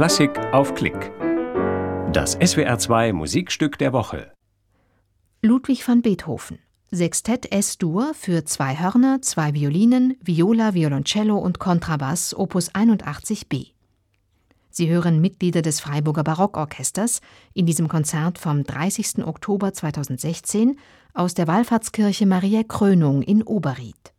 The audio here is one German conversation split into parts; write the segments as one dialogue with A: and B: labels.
A: Klassik auf Klick. Das SWR2 Musikstück der Woche.
B: Ludwig van Beethoven. Sextett S-Dur für zwei Hörner, zwei Violinen, Viola, Violoncello und Kontrabass Opus 81b. Sie hören Mitglieder des Freiburger Barockorchesters in diesem Konzert vom 30. Oktober 2016 aus der Wallfahrtskirche Maria Krönung in Oberried.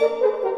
B: Música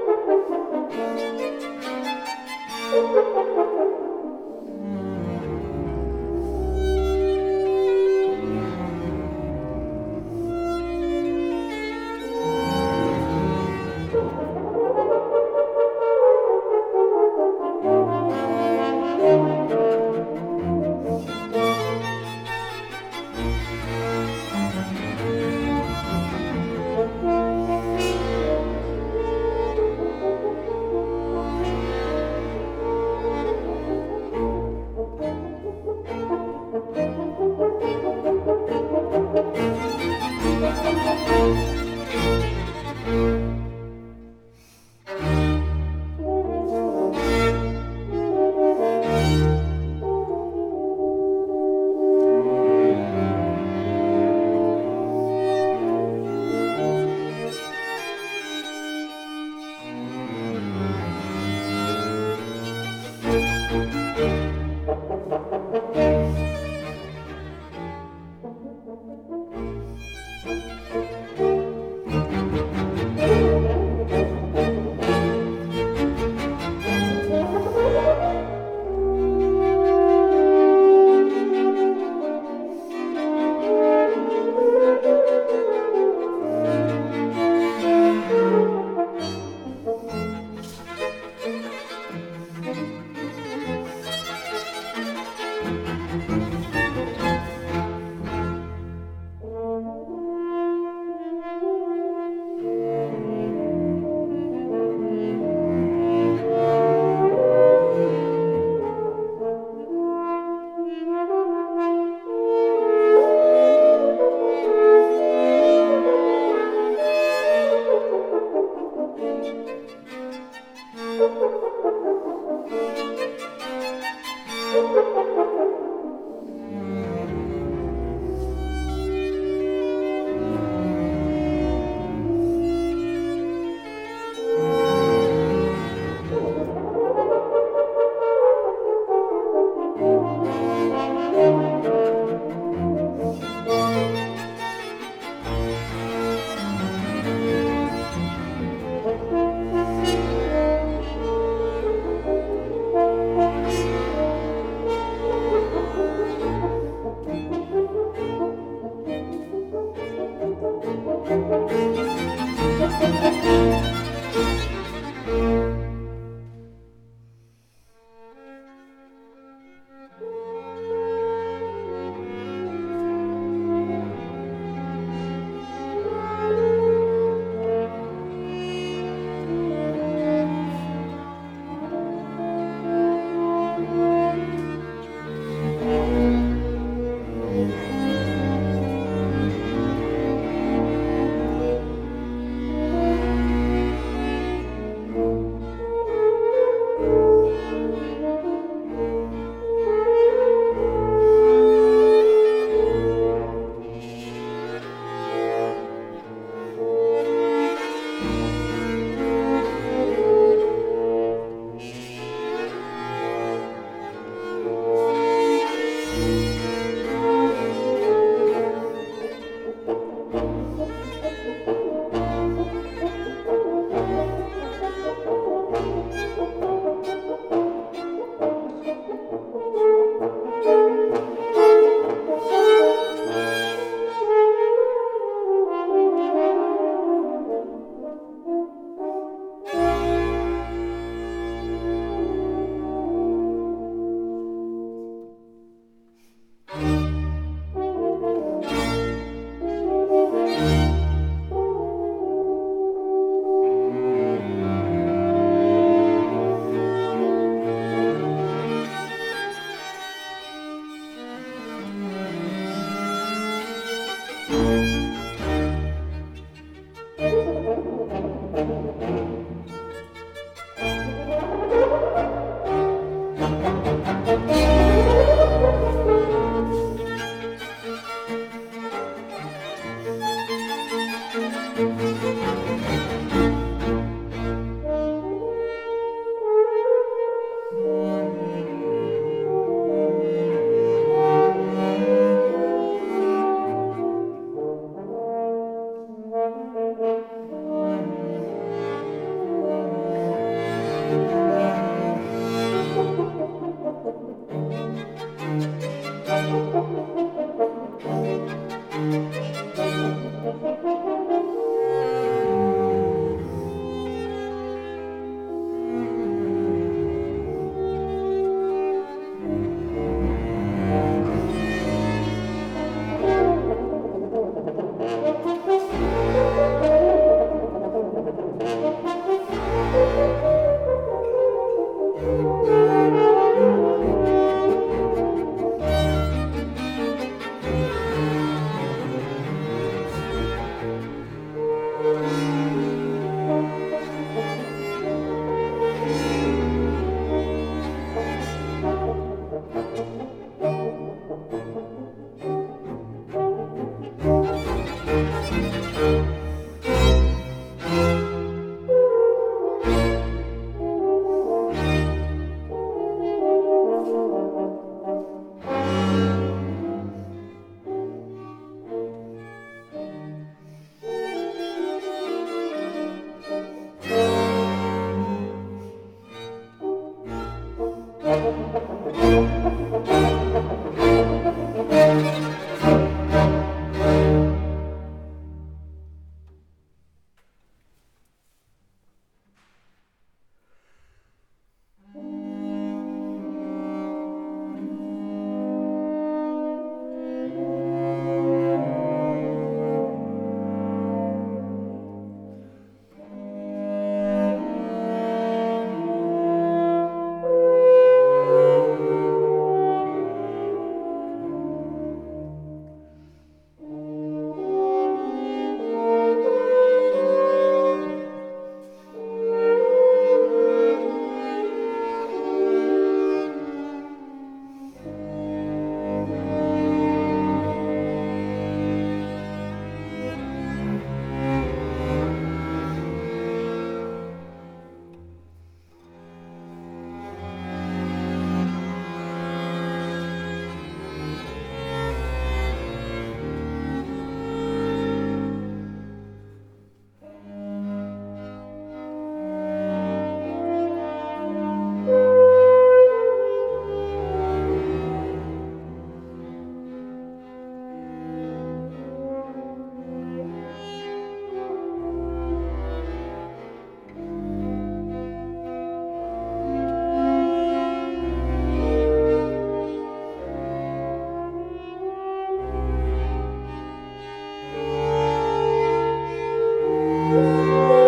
A: Música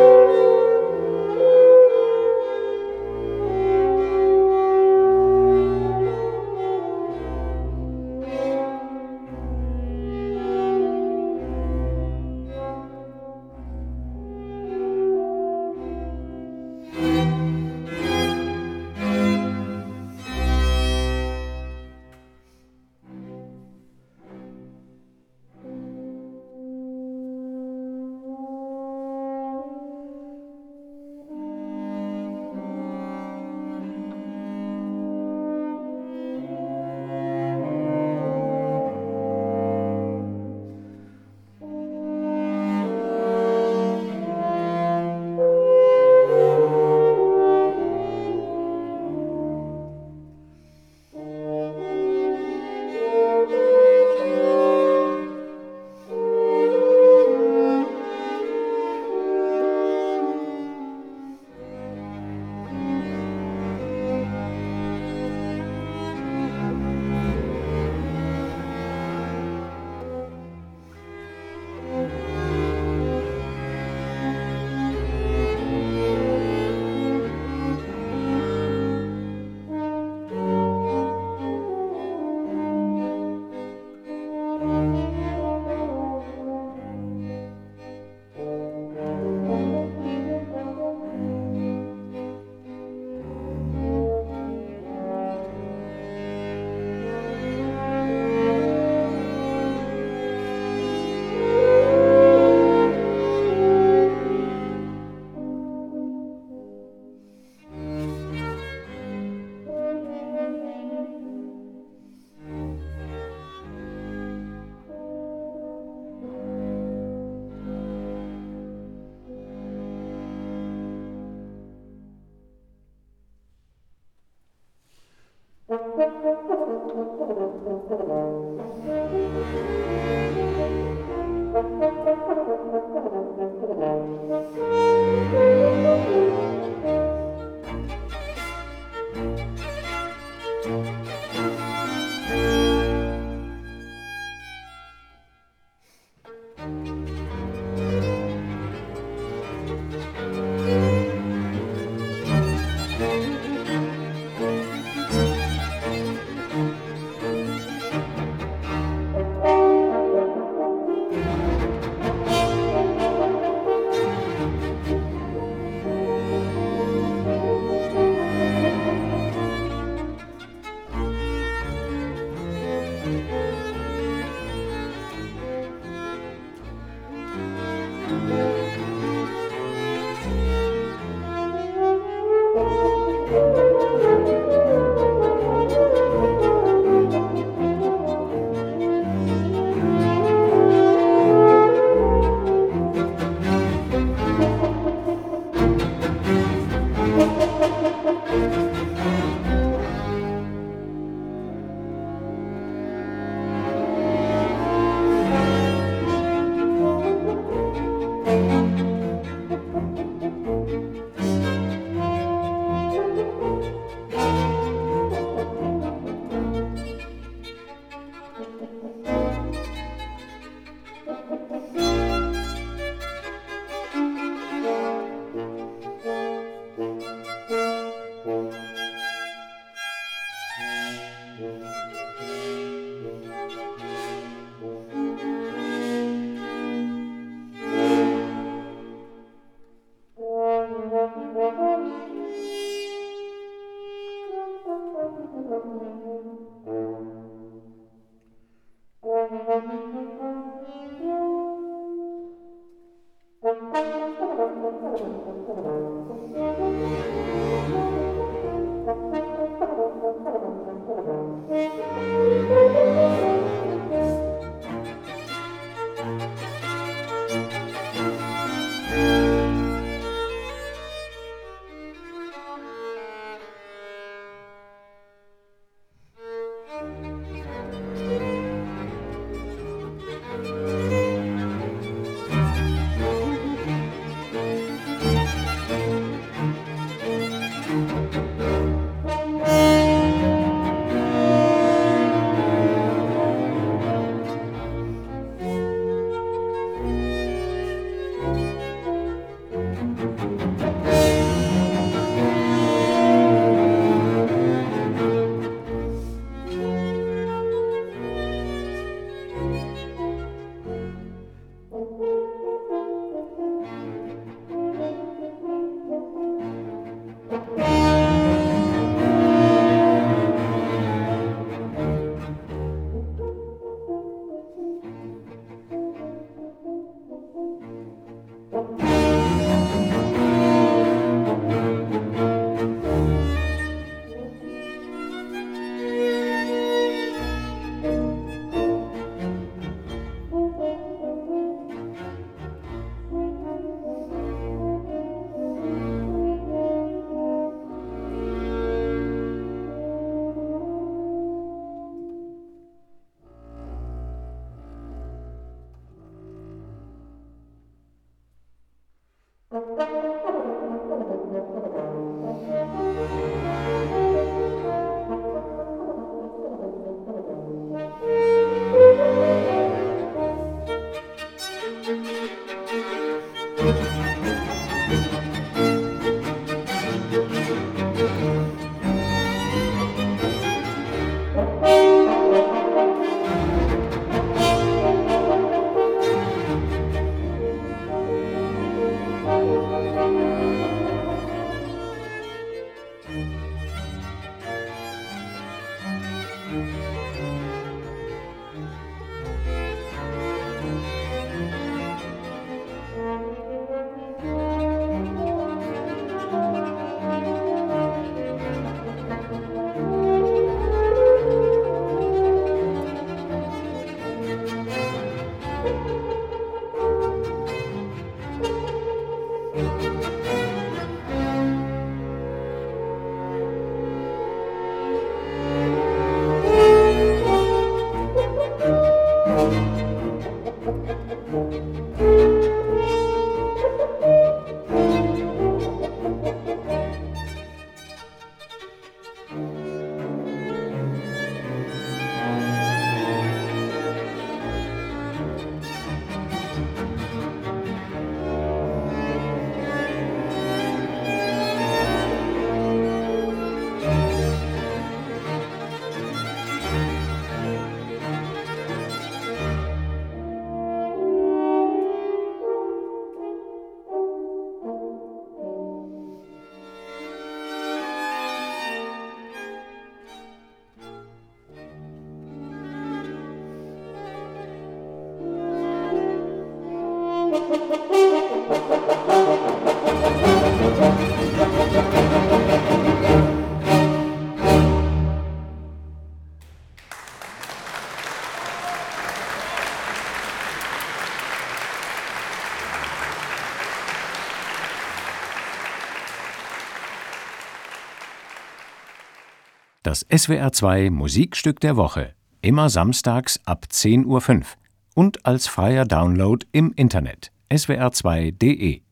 A: Música Das SWR 2 Musikstück der Woche, immer samstags ab 10.05 Uhr und als freier Download im Internet. Swr2.de